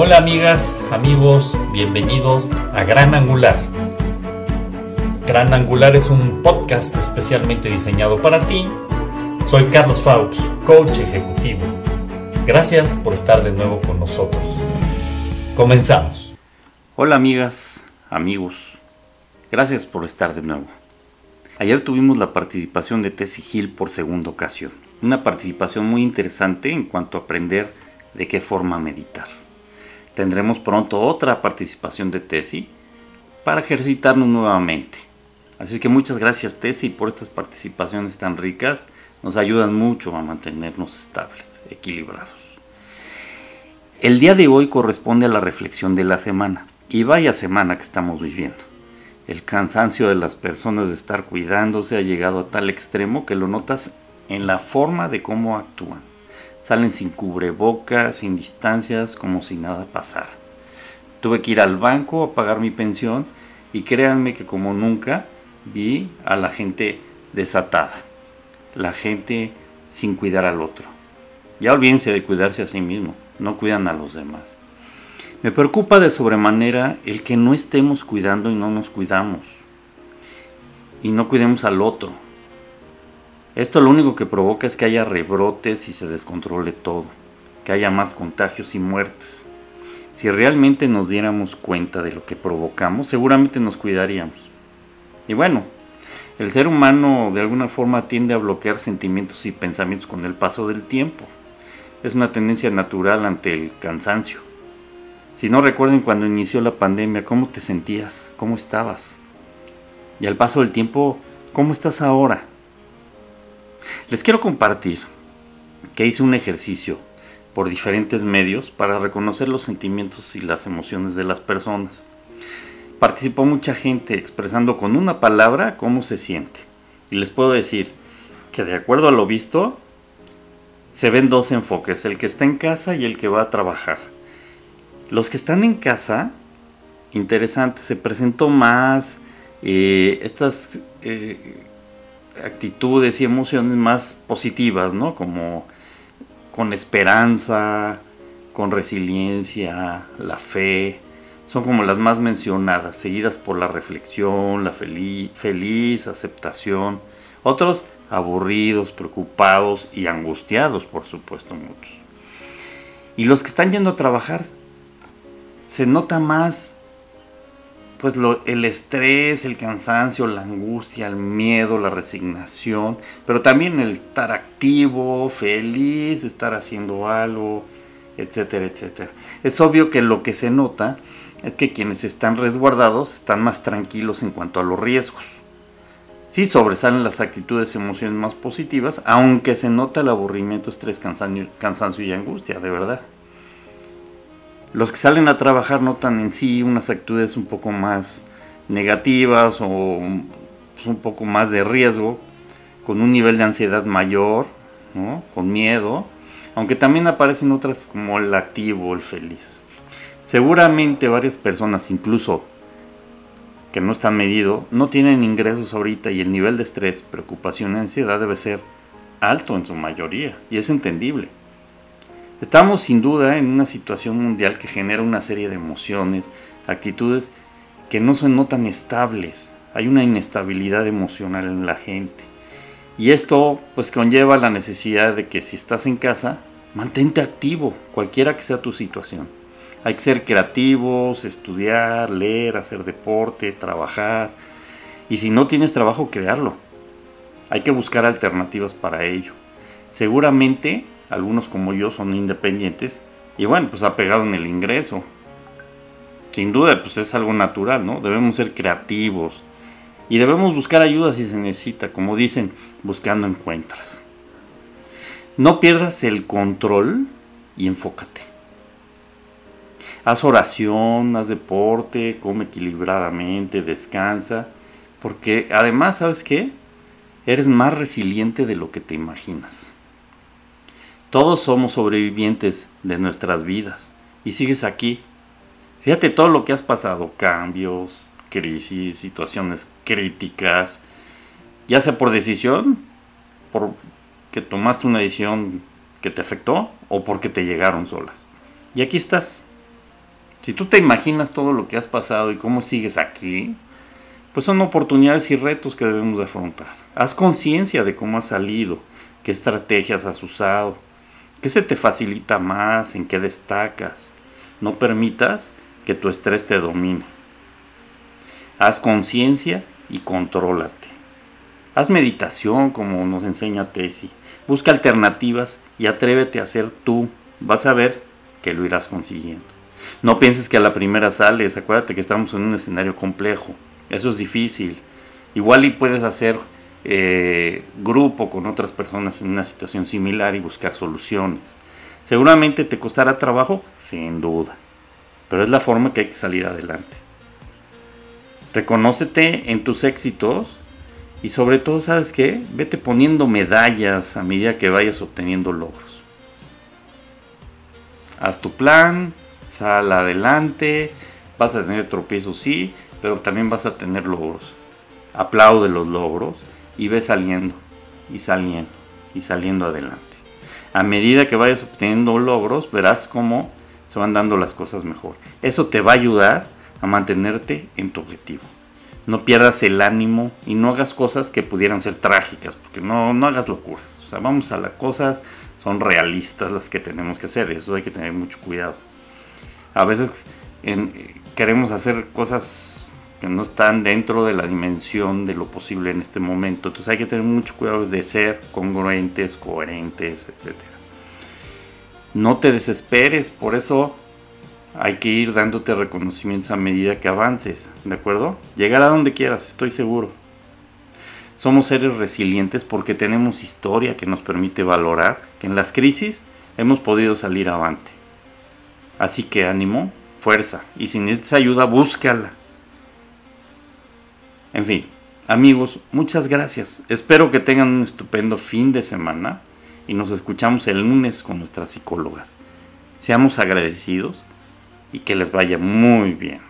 Hola amigas, amigos, bienvenidos a Gran Angular. Gran Angular es un podcast especialmente diseñado para ti. Soy Carlos Faux, coach ejecutivo. Gracias por estar de nuevo con nosotros. Comenzamos. Hola amigas, amigos. Gracias por estar de nuevo. Ayer tuvimos la participación de Tessie Hill por segunda ocasión. Una participación muy interesante en cuanto a aprender de qué forma meditar. Tendremos pronto otra participación de Tessie para ejercitarnos nuevamente. Así que muchas gracias Tessie por estas participaciones tan ricas. Nos ayudan mucho a mantenernos estables, equilibrados. El día de hoy corresponde a la reflexión de la semana. Y vaya semana que estamos viviendo. El cansancio de las personas de estar cuidándose ha llegado a tal extremo que lo notas en la forma de cómo actúan. Salen sin cubrebocas, sin distancias, como si nada pasara. Tuve que ir al banco a pagar mi pensión y créanme que como nunca vi a la gente desatada. La gente sin cuidar al otro. Ya olvídense de cuidarse a sí mismo, no cuidan a los demás. Me preocupa de sobremanera el que no estemos cuidando y no nos cuidamos. Y no cuidemos al otro. Esto lo único que provoca es que haya rebrotes y se descontrole todo. Que haya más contagios y muertes. Si realmente nos diéramos cuenta de lo que provocamos, seguramente nos cuidaríamos. Y bueno, el ser humano de alguna forma tiende a bloquear sentimientos y pensamientos con el paso del tiempo. Es una tendencia natural ante el cansancio. Si no recuerden cuando inició la pandemia, ¿cómo te sentías? ¿Cómo estabas? Y al paso del tiempo, ¿cómo estás ahora? Les quiero compartir que hice un ejercicio por diferentes medios para reconocer los sentimientos y las emociones de las personas. Participó mucha gente expresando con una palabra cómo se siente. Y les puedo decir que de acuerdo a lo visto, se ven dos enfoques, el que está en casa y el que va a trabajar. Los que están en casa, interesante, se presentó más eh, estas eh, actitudes y emociones más positivas, ¿no? Como con esperanza, con resiliencia, la fe, son como las más mencionadas, seguidas por la reflexión, la feliz aceptación, otros aburridos, preocupados y angustiados, por supuesto, muchos. Y los que están yendo a trabajar se nota más pues el estrés, el cansancio, la angustia, el miedo, la resignación, pero también el estar activo, feliz, estar haciendo algo, etcétera, etcétera. Es obvio que lo que se nota es que quienes están resguardados están más tranquilos en cuanto a los riesgos. Sí sobresalen las actitudes y emociones más positivas, aunque se nota el aburrimiento, estrés, cansancio y angustia, de verdad. Los que salen a trabajar notan en sí unas actitudes un poco más negativas o pues, un poco más de riesgo, con un nivel de ansiedad mayor, con miedo, aunque también aparecen otras como el activo, el feliz. Seguramente varias personas, incluso que no están medidos, no tienen ingresos ahorita y el nivel de estrés, preocupación y ansiedad debe ser alto en su mayoría y es entendible. Estamos sin duda en una situación mundial que genera una serie de emociones, actitudes que no son no tan estables. Hay una inestabilidad emocional en la gente. Y esto pues conlleva la necesidad de que si estás en casa, mantente activo, cualquiera que sea tu situación. Hay que ser creativos, estudiar, leer, hacer deporte, trabajar. Y si no tienes trabajo, crearlo. Hay que buscar alternativas para ello. Seguramente algunos como yo son independientes y bueno, pues ha pegado en el ingreso. Sin duda, pues es algo natural, ¿no? Debemos ser creativos y debemos buscar ayuda si se necesita, como dicen, buscando encuentras. No pierdas el control y enfócate. Haz oración, haz deporte, come equilibradamente, descansa, porque además, ¿sabes qué? Eres más resiliente de lo que te imaginas. Todos somos sobrevivientes de nuestras vidas y sigues aquí. Fíjate todo lo que has pasado, cambios, crisis, situaciones críticas, ya sea por decisión, por que tomaste una decisión que te afectó o porque te llegaron solas. Y aquí estás. Si tú te imaginas todo lo que has pasado y cómo sigues aquí, pues son oportunidades y retos que debemos de afrontar. Haz conciencia de cómo has salido, qué estrategias has usado, qué se te facilita más, en qué destacas. No permitas que tu estrés te domine. Haz conciencia y contrólate. Haz meditación como nos enseña Tesi. Busca alternativas y atrévete a ser tú. Vas a ver que lo irás consiguiendo. No pienses que a la primera sales. Acuérdate que estamos en un escenario complejo. Eso es difícil. Igual y puedes hacer eh, grupo con otras personas en una situación similar y buscar soluciones. Seguramente te costará trabajo, sin duda, pero es la forma que hay que salir adelante. Reconócete en tus éxitos y sobre todo, ¿sabes qué? Vete poniendo medallas a medida que vayas obteniendo logros. Haz tu plan, sal adelante, vas a tener tropiezos, sí, pero también vas a tener logros. Aplaude los logros y ve saliendo y saliendo y saliendo adelante. A medida que vayas obteniendo logros, verás cómo se van dando las cosas mejor. Eso te va a ayudar a mantenerte en tu objetivo. No pierdas el ánimo y no hagas cosas que pudieran ser trágicas, porque no, no hagas locuras. O sea, vamos a las cosas, son realistas las que tenemos que hacer, eso hay que tener mucho cuidado. A veces queremos hacer cosas que no están dentro de la dimensión de lo posible en este momento. Entonces hay que tener mucho cuidado de ser congruentes, coherentes, etc. No te desesperes, por eso hay que ir dándote reconocimientos a medida que avances, ¿de acuerdo? Llegar a donde quieras, estoy seguro. Somos seres resilientes porque tenemos historia que nos permite valorar que en las crisis hemos podido salir avante. Así que ánimo, fuerza, y si necesitas ayuda, búscala. En fin, amigos, muchas gracias. Espero que tengan un estupendo fin de semana y nos escuchamos el lunes con nuestras psicólogas. Seamos agradecidos y que les vaya muy bien.